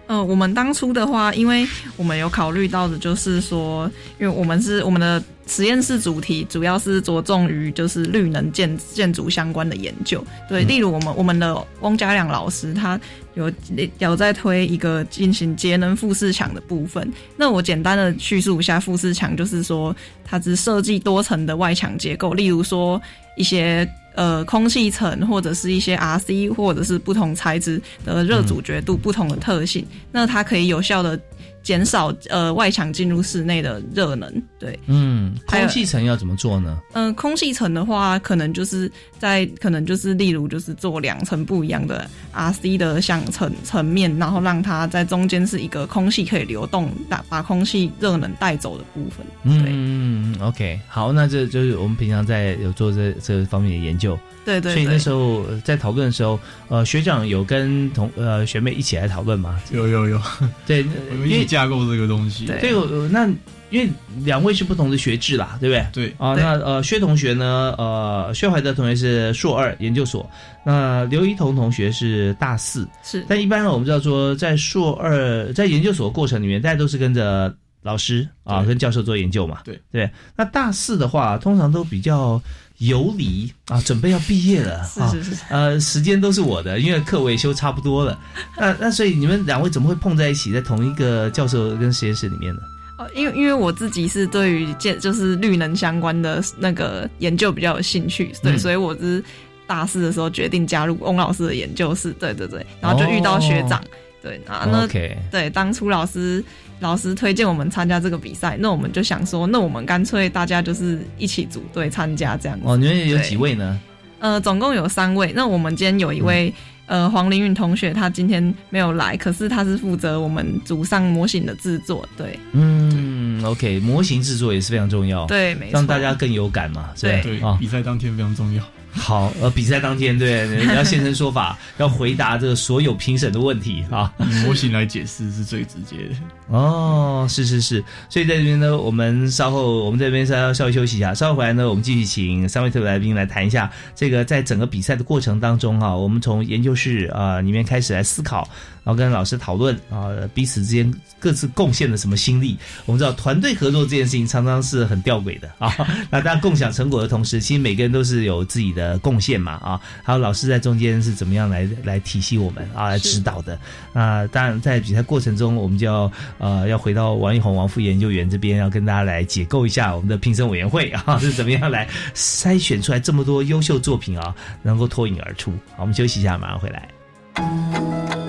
D: 呃，我们当初的话，因为我们有考虑到的，就是说，因为我们是我们的实验室主题主要是着重于就是绿能建建筑相关的研究。对，例如我们我们的翁家亮老师，他有有在推一个进行节能富士墙的部分。那我简单的叙述一下富士墙，就是说它只设计多层的外墙结构，例如说一些。呃，空气层或者是一些 RC 或者是不同材质的热阻绝度不同的特性，那它可以有效的减少呃外墙进入室内的热能。对，
A: 嗯，空气层要怎么做呢？
D: 嗯、空气层的话，可能就是在可能就是例如就是做两层不一样的 RC 的像层层面，然后让它在中间是一个空气可以流动，把把空气热能带走的部分。
A: 嗯，OK，好，那这就是我们平常在有做这这方面的研究。
D: 对对对
A: 所以那时候呃在讨论的时候，呃，学长有跟同呃学妹一起来讨论吗？
C: 有有有，
A: 对，
C: 我们一起架构这个东西。
A: 对，呃那因为两位是不同的学制啦，对不对？
C: 对
A: 啊，
C: 对
A: 那呃，薛同学呢，呃，薛怀德同学是硕二研究所，那刘一彤同学是大四，
D: 是。
A: 但一般呢，我们知道说，在硕二在研究所过程里面，大家都是跟着老师啊，跟教授做研究嘛，
C: 对
A: 对。那大四的话，通常都比较。游离啊，准备要毕业了啊，
D: 是是是
A: 呃，时间都是我的，因为课我也修差不多了。那那所以你们两位怎么会碰在一起，在同一个教授跟实验室里面呢？
D: 哦，因为因为我自己是对于建就是绿能相关的那个研究比较有兴趣，对，
A: 嗯
D: 所以我是大四的时候决定加入翁老师的研究室，对对对，然后就遇到学长，
A: 哦
D: 对，啊，那
A: OK
D: 对当初老师老师推荐我们参加这个比赛，那我们就想说，那我们干脆大家就是一起组队参加这样子。
A: 哦，你们有几位呢？
D: 呃，总共有三位。那我们今天有一位、呃黄凌云同学，他今天没有来，可是他是负责我们组上模型的制作。对，
A: 嗯，OK，模型制作也是非常重要，
D: 对没错
A: 让大家更有感嘛，是吧
C: 对
A: 啊，
C: 比赛当天非常重要。
A: 好，呃，比赛当天，对，你要现身说法，要回答这个所有评审的问题啊。
C: 以模型来解释是最直接的。
A: 哦，是是是，所以在这边呢，我们稍后我们这边稍稍微休息一下，稍后回来呢，我们继续请三位特别来宾来谈一下这个在整个比赛的过程当中哈、我们从研究室啊、呃里面开始来思考，然后跟老师讨论啊、彼此之间各自贡献了什么心力。我们知道团队合作这件事情常常是很吊诡的啊，那大家共享成果的同时，其实每个人都是有自己的贡献嘛啊，还有老师在中间是怎么样来来体系我们啊，来指导的。啊当然在比赛过程中，我们就要呃要回到王一红王副研究员这边，要跟大家来解构一下我们的评审委员会啊 是怎么样来筛选出来这么多优秀作品啊，能够脱颖而出。好，我们休息一下，马上回来。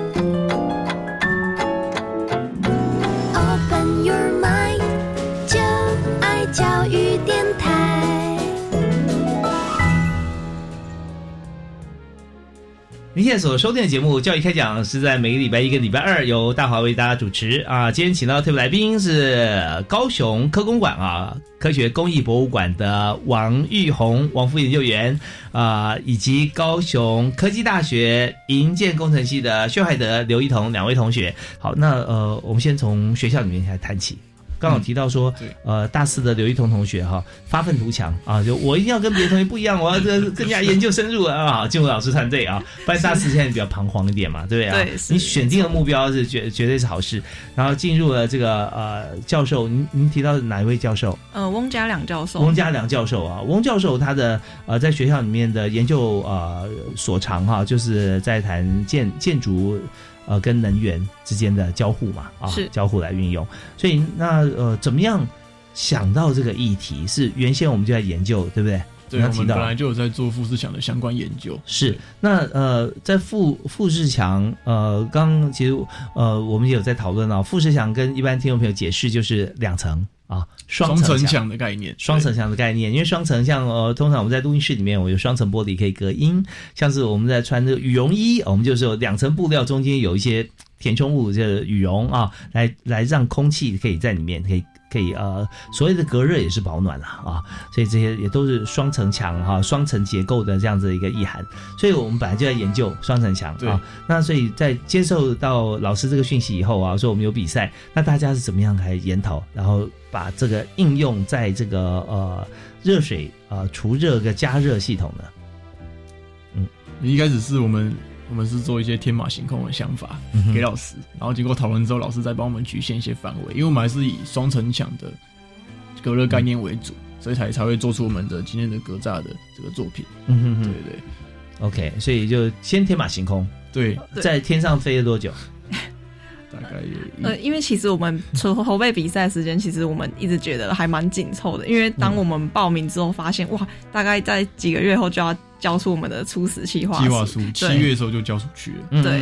A: 您现在所收听的节目《教育开讲》是在每个礼拜一跟礼拜二由大华为大家主持啊。今天请到的特别来宾是高雄科工馆啊科学工艺博物馆的王玉红王副研究员啊，以及高雄科技大学营建工程系的薛海德、刘一彤两位同学。好，那呃，我们先从学校里面来谈起。刚好提到说，呃，大四的刘一彤同学哈，发愤图强啊，就我一定要跟别的同学不一样，我要这 更加研究深入啊，进入老师团队啊，不然大四现在比较彷徨一点嘛，对不对啊？
D: 对
A: 你选定的目标是绝绝对是好事，然后进入了这个呃教授，您您提到哪一位教授？
D: 呃，翁家良教授，
A: 翁家良教授啊，翁教授他的呃在学校里面的研究呃所长哈、就是在谈建建筑呃跟能源之间的交互嘛啊
D: 是
A: 交互来运用，所以那呃怎么样想到这个议题是原先我们就在研究对不对？
C: 对，我们本来就有在做富士强的相关研究。
A: 是，那呃，在富富士强，呃，刚其实呃，我们也有在讨论啊，富士强跟一般听众朋友解释就是两层啊，双
C: 层
A: 墙
C: 墙的概念，
A: 双层墙的概念，因为双层像呃，通常我们在录音室里面，我有双层玻璃可以隔音，像是我们在穿这个羽绒衣，我们就是有两层布料，中间有一些填充物，这羽绒啊，来来让空气可以在里面可以。可以呃，所谓的隔热也是保暖了啊，所以这些也都是双层墙哈，双层结构的这样子一个意涵。所以我们本来就在研究双层墙啊。那所以在接受到老师这个讯息以后啊，说我们有比赛，那大家是怎么样来研讨，然后把这个应用在这个呃热水呃除热的加热系统呢？
C: 嗯，一开始是我们。我们是做一些天马行空的想法给老师，然后经过讨论之后，老师再帮我们局限一些范围，因为我们还是以双层墙的隔热概念为主，所以才才会做出我们的今天的格栅的这个作品。嗯哼哼，对对
A: ，OK，所以就先天马行空，
C: 对，
A: 在天上飞了多久？
C: 大概
D: 呃，因为其实我们筹筹备比赛时间，其实我们一直觉得还蛮紧凑的，因为当我们报名之后，发现哇，大概在几个月后就要。交出我们的初始计划
C: 计划书，七月的时候就交出去
D: 了。对，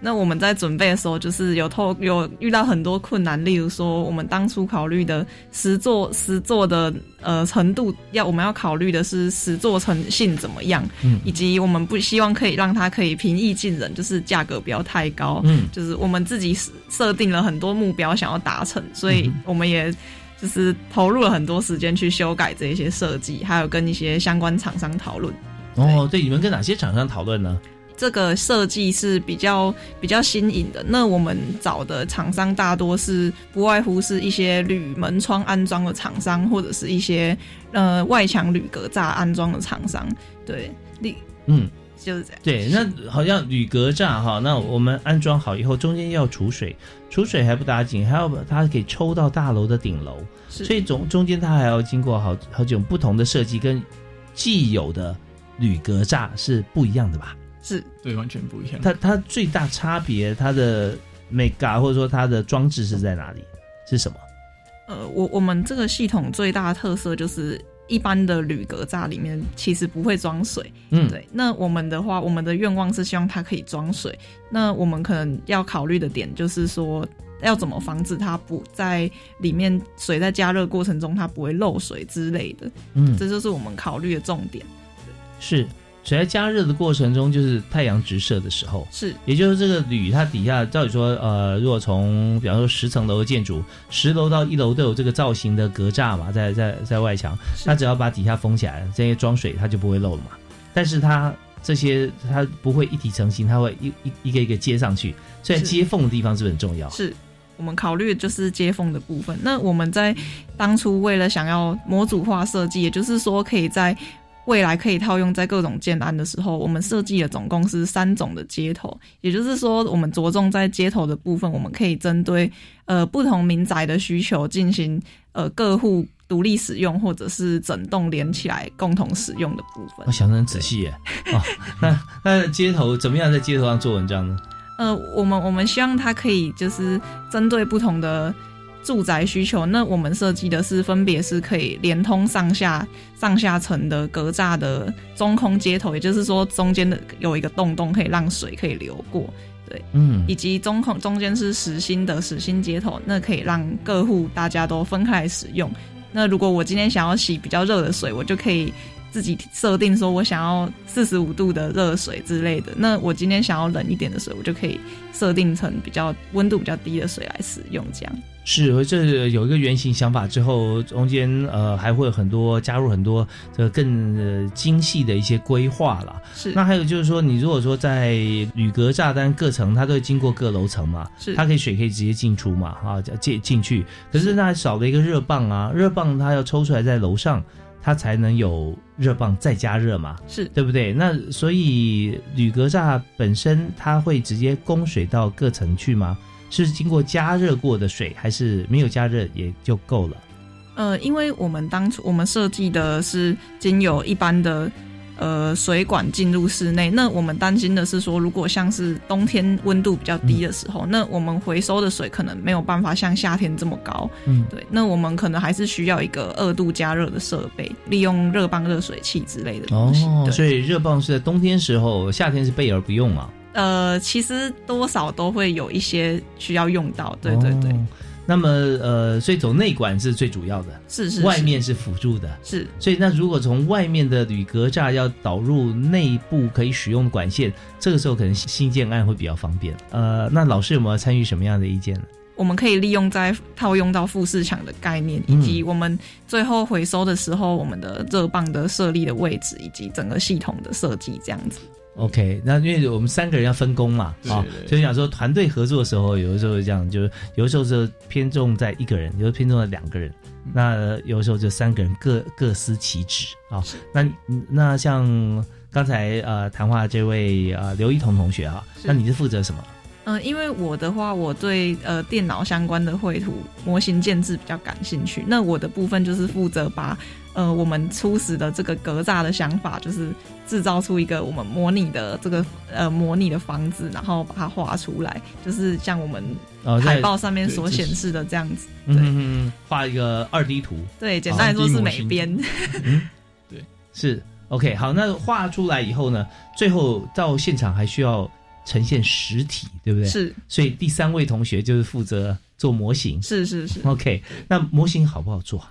D: 那我们在准备的时候，就是有透有遇到很多困难，例如说我们当初考虑的实作实作的呃程度，要我们要考虑的是实作成性怎么样，以及我们不希望可以让它可以平易近人，就是价格不要太高。嗯，就是我们自己设定了很多目标想要达成，所以我们也就是投入了很多时间去修改这一些设计，还有跟一些相关厂商讨论。
A: 哦，对，你们跟哪些厂商讨论呢？
D: 这个设计是比较比较新颖的。那我们找的厂商大多是不外乎是一些铝门窗安装的厂商，或者是一些呃外墙铝格栅安装的厂商。对，你嗯就是这样。
A: 对，那好像铝格栅哈，那我们安装好以后，中间要储水，储水还不打紧，还要把它给抽到大楼的顶楼，所以中中间它还要经过好好几种不同的设计跟既有的。铝格栅是不一样的吧？
D: 是
C: 对，完全不一样。
A: 它它最大差别，它的 mega 或者说它的装置是在哪里？是什么？
D: 呃，我我们这个系统最大的特色就是，一般的铝格栅里面其实不会装水。嗯，对。那我们的话，我们的愿望是希望它可以装水。那我们可能要考虑的点就是说，要怎么防止它不在里面水在加热过程中它不会漏水之类的。嗯，这就是我们考虑的重点。
A: 是水在加热的过程中，就是太阳直射的时候，
D: 是，
A: 也就是这个铝它底下，照理说，呃，如果从比方说十层楼的建筑，十楼到一楼都有这个造型的格栅嘛，在在在外墙，它只要把底下封起来，这些装水它就不会漏了嘛。但是它这些它不会一体成型，它会一一一个一个接上去，所以接缝的地方是不是很重要？
D: 是我们考虑的就是接缝的部分。那我们在当初为了想要模组化设计，也就是说可以在未来可以套用在各种建安的时候，我们设计了总共是三种的接头，也就是说，我们着重在接头的部分，我们可以针对呃不同民宅的需求进行呃各户独立使用，或者是整栋连起来共同使用的部分。
A: 我想得很仔细耶，哦，那 那接头怎么样在接头上做文章呢？
D: 呃，我们我们希望它可以就是针对不同的。住宅需求，那我们设计的是分别是可以连通上下上下层的格栅的中空接头，也就是说中间的有一个洞洞可以让水可以流过，对，嗯，以及中空中间是实心的实心接头，那可以让各户大家都分开来使用。那如果我今天想要洗比较热的水，我就可以自己设定说我想要四十五度的热水之类的。那我今天想要冷一点的水，我就可以设定成比较温度比较低的水来使用，这样。
A: 是，这有一个原型想法之后，中间呃还会有很多加入很多这个更精细的一些规划了。
D: 是，
A: 那还有就是说，你如果说在铝格栅单各层，它都会经过各楼层嘛，
D: 是，
A: 它可以水可以直接进出嘛，啊进进去。可是那少了一个热棒啊，热棒它要抽出来在楼上，它才能有热棒再加热嘛，
D: 是
A: 对不对？那所以铝格栅本身它会直接供水到各层去吗？是经过加热过的水，还是没有加热也就够了？
D: 呃，因为我们当初我们设计的是经有一般的呃水管进入室内，那我们担心的是说，如果像是冬天温度比较低的时候，那我们回收的水可能没有办法像夏天这么高。嗯，对，那我们可能还是需要一个二度加热的设备，利用热棒热水器之类的东西。哦，
A: 所以热棒是在冬天时候，夏天是备而不用啊。
D: 呃，其实多少都会有一些需要用到，对对对。
A: 那么呃，所以走内管是最主要的，
D: 是是是
A: 外面是辅助的，
D: 是。
A: 所以那如果从外面的铝格栅要导入内部可以使用的管线，这个时候可能新建案会比较方便。呃，那老师有没有参与什么样的意见呢？
D: 我们可以利用在套用到副市场的概念，以及我们最后回收的时候，我们的热棒的设立的位置，以及整个系统的设计这样子。
A: OK，那因为我们三个人要分工嘛，啊，所以想说团队合作的时候，有的时候这样，就是有的时候是偏重在一个人，有的偏重在两个人，那有的时候就三个人各各司其职啊。那那像刚才呃谈话这位呃刘一彤同学啊，那你是负责什么？
D: 嗯、因为我的话，我对呃电脑相关的绘图模型建制比较感兴趣。那我的部分就是负责把呃我们初始的这个格栅的想法，就是制造出一个我们模拟的这个呃模拟的房子，然后把它画出来，就是像我们
A: 哦在
D: 海报上面所显示的这样子。
A: 嗯嗯嗯，画一个二 D 图，
D: 对，简单来说是美编。
A: 嗯，
C: 对，
A: 是 OK。好，那画出来以后呢，最后到现场还需要呈现实体，对不对？
D: 是。
A: 所以第三位同学就是负责做模型。
D: 是是是。
A: OK，那模型好不好做？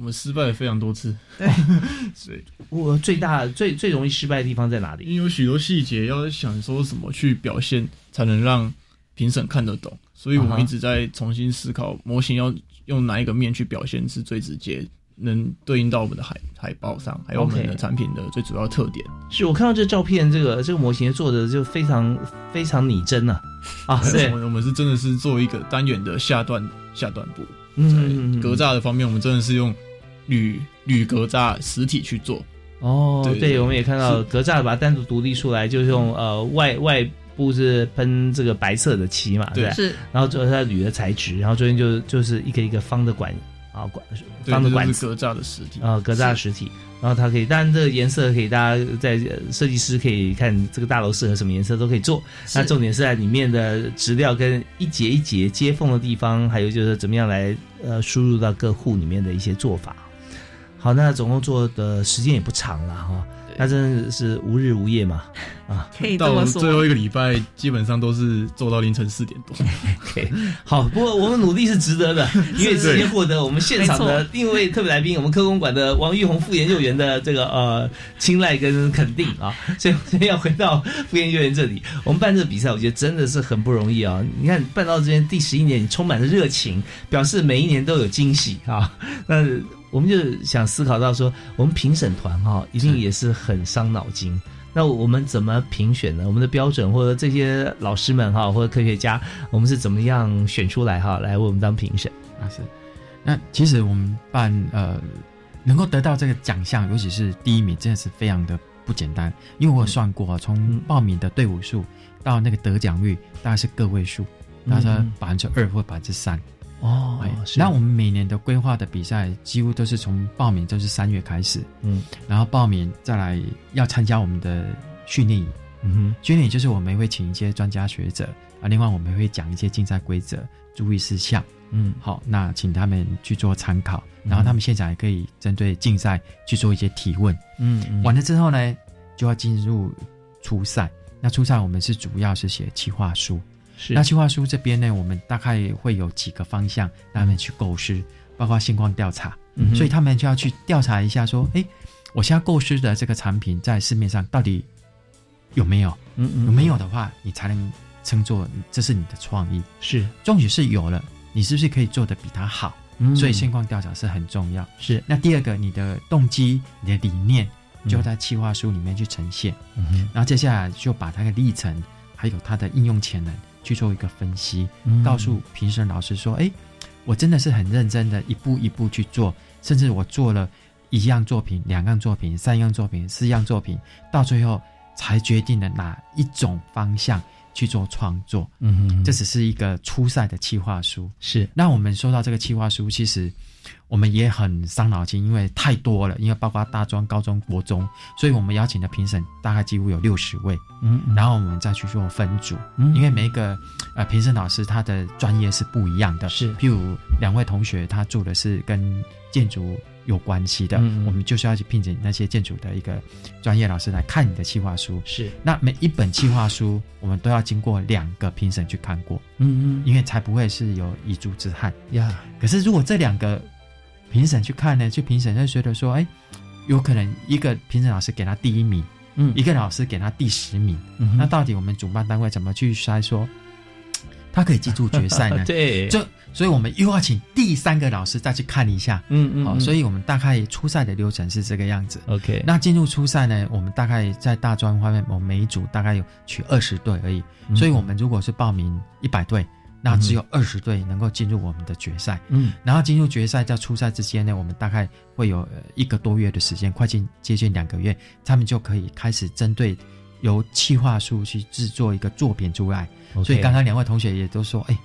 C: 我们失败了非常多次。
D: 对，
C: 所以
A: 我最大最最容易失败的地方在哪里？
C: 因为有许多细节要想说怎么去表现，才能让评审看得懂，所以我们一直在重新思考模型要用哪一个面去表现是最直接，能对应到我们的海海报上，还有我们的产品的最主要特点。
A: 是我看到这照片，这个这个模型做的就非常非常拟真啊 啊！对
C: 我，们是真的是做一个单元的下段下段部，
A: 嗯嗯嗯
C: 格栅的方面，我们真的是用铝铝格栅实体去做。
A: 哦，
C: 对对
A: 对，我们也看到格栅把它单独独立出来，就是用呃外外部是喷这个白色的漆嘛，
C: 对。
D: 是，
A: 然后最后它铝的材质，然后中间就就是一个一个方的管啊管方的管子
C: 格栅的实体
A: 啊格栅的实体，然后它可以，当然这个颜色可以大家在呃设计师可以看这个大楼适合什么颜色都可以做，那重点是在里面的质料跟一节一节接缝的地方，还有就是怎么样来呃输入到各户里面的一些做法。好，那总共做的时间也不长了哈，那真的是无日无夜嘛啊，
D: 可以
C: 到。最后一个礼拜，基本上都是做到凌晨四点多。
A: OK，好，不过我们努力是值得的，因为直接获得我们现场的另一位特别来宾，我们科工馆的王玉红副研究员的这个呃青睐跟肯定啊，所以所以要回到副研究员这里，我们办这个比赛，我觉得真的是很不容易啊！你看办到这边第十一年，你充满了热情，表示每一年都有惊喜啊。那我们就想思考到说，我们评审团哈、一定也是很伤脑筋。那我们怎么评选呢？我们的标准或者这些老师们哈，或者科学家，我们是怎么样选出来哈，来为我们当评审？
B: 啊是。那其实我们办呃，能够得到这个奖项，尤其是第一名，真的是非常的不简单。因为我有算过啊，从报名的队伍数到那个得奖率，大概是个位数，大概百分之二或百分之三。
A: 哦
B: 哎，那我们每年的规划的比赛，几乎都是从报名都是三月开始，
A: 嗯，
B: 然后报名再来要参加我们的训练营，
A: 嗯哼，
B: 训练营就是我们会请一些专家学者啊，另外我们会讲一些竞赛规则、注意事项，
A: 嗯，
B: 好，那请他们去做参考，然后他们现场也可以针对竞赛去做一些提问，
A: 嗯嗯。
B: 完了之后呢，就要进入初赛。那初赛我们是主要是写企划书，
A: 是
B: 那计划书这边呢，我们大概会有几个方向让他们去构思，包括现况调查，
A: 嗯
B: 所以他们就要去调查一下，说，哎，我现在构思的这个产品在市面上到底有没有？
A: 嗯嗯
B: 有没有的话，你才能称作这是你的创意。
A: 是，
B: 终于是有了，你是不是可以做的比他好？
A: 嗯
B: 所以现况调查是很重要。
A: 是，
B: 那第二个，你的动机、你的理念，就在企划书里面去呈现。
A: 嗯哼
B: 然后接下来就把它的历程，还有它的应用潜能去做一个分析，
A: 嗯
B: 告诉评审老师说：“哎，我真的是很认真的一步一步去做，甚至我做了一样作品、两样作品、三样作品、四样作品，到最后才决定了哪一种方向去做创作。”
A: 嗯哼
B: 这只是一个初赛的企划书。
A: 是，
B: 那我们收到这个企划书，其实我们也很伤脑筋，因为太多了，因为包括大专、高中、国中，所以我们邀请的评审大概几乎有六十位，
A: 嗯，
B: 然后我们再去做分组，
A: 嗯。
B: 因为每一个呃评审老师他的专业是不一样的，
A: 是，
B: 譬如两位同学他做的是跟建筑有关系的，
A: 嗯嗯
B: 我们就是要去聘请那些建筑的一个专业老师来看你的企划书，
A: 是，
B: 那每一本企划书我们都要经过两个评审去看过，
A: 嗯嗯。
B: 因为才不会是有遗珠之憾。
A: 呀。
B: 可是如果这两个评审去看呢，去评审就觉得说，哎，有可能一个评审老师给他第一名，
A: 嗯。
B: 一个老师给他第十名，
A: 嗯
B: 那到底我们主办单位怎么去筛说？他可以进入决赛呢？
A: 对。
B: 就所以我们又要请第三个老师再去看一下，好、
A: 嗯嗯嗯。
B: 所以我们大概初赛的流程是这个样子。
A: OK，
B: 那进入初赛呢，我们大概在大专方面，我们每一组大概有取二十队而已，
A: 嗯。
B: 所以我们如果是报名一百队，那只有二十队能够进入我们的决赛。
A: 嗯，
B: 然后进入决赛到初赛之间呢，我们大概会有呃一个多月的时间，快近接近两个月，他们就可以开始针对由企划书去制作一个作品出来。所以刚刚两位同学也都说，哎，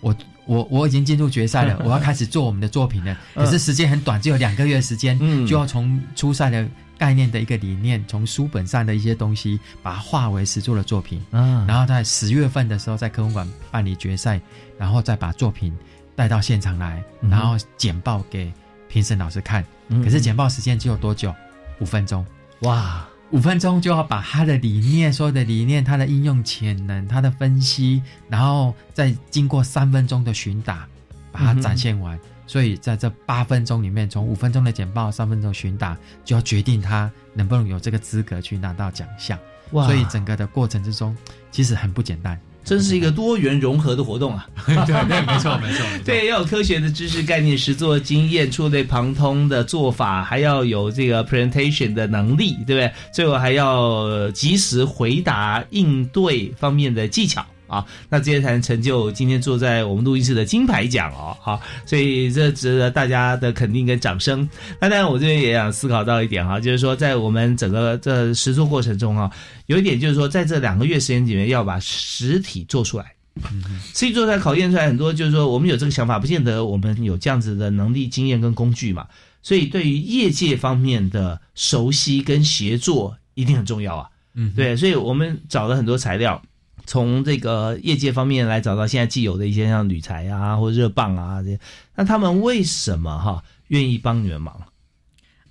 B: 我我我已经进入决赛了，我要开始做我们的作品了。
A: 嗯
B: 可是时间很短，只有两个月时间，
A: 嗯
B: 就要从初赛的概念的一个理念，从书本上的一些东西，把它化为实作的作品。
A: 嗯
B: 然后在十月份的时候，在科文馆办理决赛，然后再把作品带到现场来，
A: 嗯
B: 然后简报给评审老师看。
A: 嗯
B: 可是简报时间只有多久？五分钟。
A: 哇，
B: 五分钟就要把他的理念、所有的理念、他的应用潜能、他的分析，然后再经过三分钟的询打，把它展现完。所以在这八分钟里面，从五分钟的简报、三分钟询答，就要决定他能不能有这个资格去拿到奖项。
A: 哇
B: 所以整个的过程之中，其实很不简单。
A: 真是一个多元融合的活动啊！
B: 对 对，没错没错。没错
A: 对，要有科学的知识概念、实作经验、触类旁通的做法，还要有这个 presentation 的能力，对不对？最后还要呃及时回答、应对方面的技巧。啊，那这些才能成就今天坐在我们录音室的金牌奖哦，好，所以这值得大家的肯定跟掌声。那当然，我这边也想思考到一点哈，就是说在我们整个这实作过程中啊，有一点就是说，在这两个月时间里面，要把实体做出来。嗯实际做出来考验出来很多，就是说我们有这个想法，不见得我们有这样子的能力、经验跟工具嘛。所以对于业界方面的熟悉跟协作一定很重要啊。
B: 嗯，
A: 对，所以我们找了很多材料，从这个业界方面来找到现在既有的一些像铝材啊或热棒啊这些。那他们为什么哈愿意帮你们忙？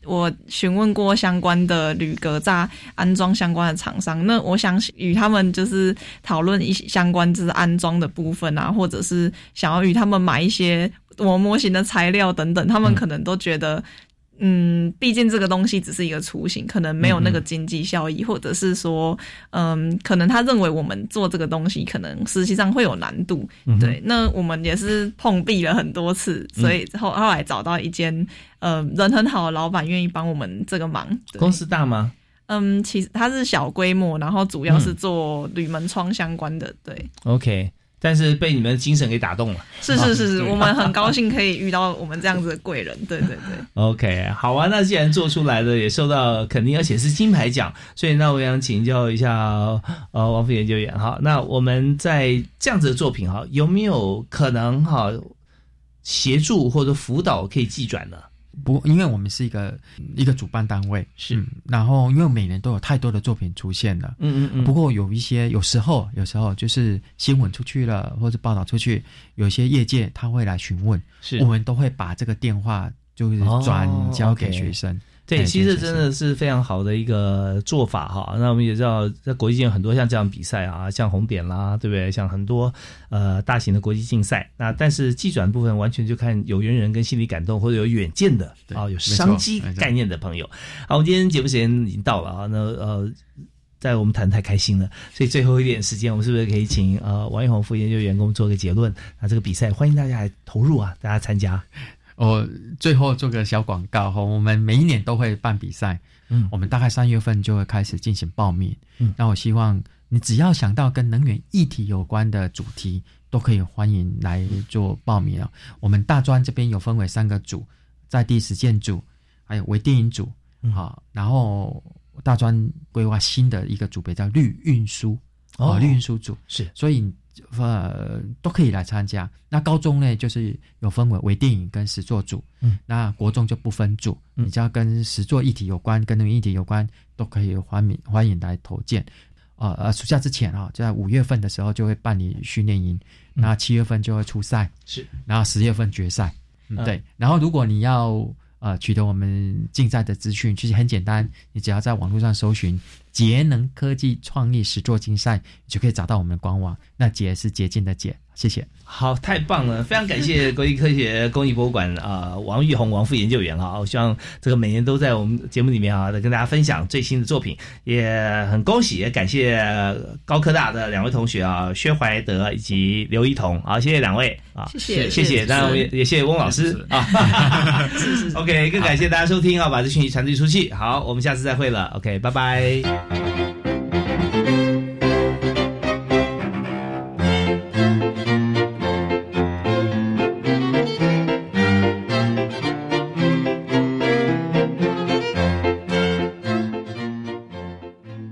D: 我询问过相关的铝格栅安装相关的厂商，那我想与他们就是讨论一些相关就是安装的部分啊，或者是想要与他们买一些我模型的材料等等，他们可能都觉得。嗯，毕竟这个东西只是一个雏形，可能没有那个经济效益，或者是说，嗯，可能他认为我们做这个东西，可能实际上会有难度。
A: 嗯
D: 对，那我们也是碰壁了很多次，所以后后来找到一间呃人很好的老板，愿意帮我们这个忙。
A: 公司大吗？
D: 嗯，其实它是小规模，然后主要是做铝门窗相关的。对
A: ，OK，但是被你们的精神给打动了。
D: 是是是是，我们很高兴可以遇到我们这样子的贵人。对对对。
A: OK，好啊，那既然做出来了，也受到肯定，而且是金牌奖，所以那我想请教一下呃王副研究员哈，那我们在这样子的作品哈，有没有可能哈协助或者辅导可以寄转呢？
B: 不，因为我们是一个一个主办单位，
A: 是。
B: 嗯然后因为每年都有太多的作品出现了，
A: 嗯嗯嗯。
B: 不过有一些有时候有时候就是新闻出去了，或者报道出去，有些业界他会来询问，
A: 是。
B: 我们都会把这个电话就是转交给学生。
A: 对，
B: 哎
A: 其实真的是非常好的一个做法哈。那我们也知道，在国际间有很多像这样比赛啊，像红点啦，对不对？像很多呃大型的国际竞赛。那但是技转部分完全就看有缘人跟心理感动，或者有远见的啊，有商机概念的朋友。好，我们今天节目时间已经到了啊，那呃。在我们谈太开心了，所以最后一点时间，我们是不是可以请呃王一宏副研究员给我们做个结论？那这个比赛欢迎大家来投入啊，大家参加。
B: 我最后做个小广告哈，我们每一年都会办比赛，
A: 嗯，
B: 我们大概三月份就会开始进行报名，
A: 嗯，
B: 那我希望你只要想到跟能源议题有关的主题，都可以欢迎来做报名啊。我们大专这边有分为三个组，在地实践组，还有微电影组，好、然后大专规划新的一个组别叫绿运输，
A: 哦
B: 绿运输组。
A: 是，
B: 所以呃都可以来参加。那高中呢，就是有分为微电影跟实作组，
A: 嗯，
B: 那国中就不分组，你只要跟实作议题有关，跟那个议题有关，都可以欢迎欢迎来投件。呃呃，暑假之前啊，就在五月份的时候就会办理训练营，那七月份就会出赛，
A: 是，
B: 然后十月份决赛，对。然后如果你要呃取得我们竞赛的资讯，其实很简单，你只要在网络上搜寻“节能科技创意实作竞赛”，你就可以找到我们的官网。那“节”是捷径的“捷”，谢谢。
A: 好，太棒了！非常感谢国立科学工艺博物馆啊、王玉红王副研究员啊，我希望这个每年都在我们节目里面啊，跟大家分享最新的作品，也很恭喜，也感谢高科大的两位同学啊，薛怀德以及刘一彤，好，谢谢两位啊，
D: 谢谢
A: 谢谢，当然我也也谢谢翁老师啊，OK，更感谢大家收听啊，把这讯息传递出去。好，我们下次再会了，OK，拜拜。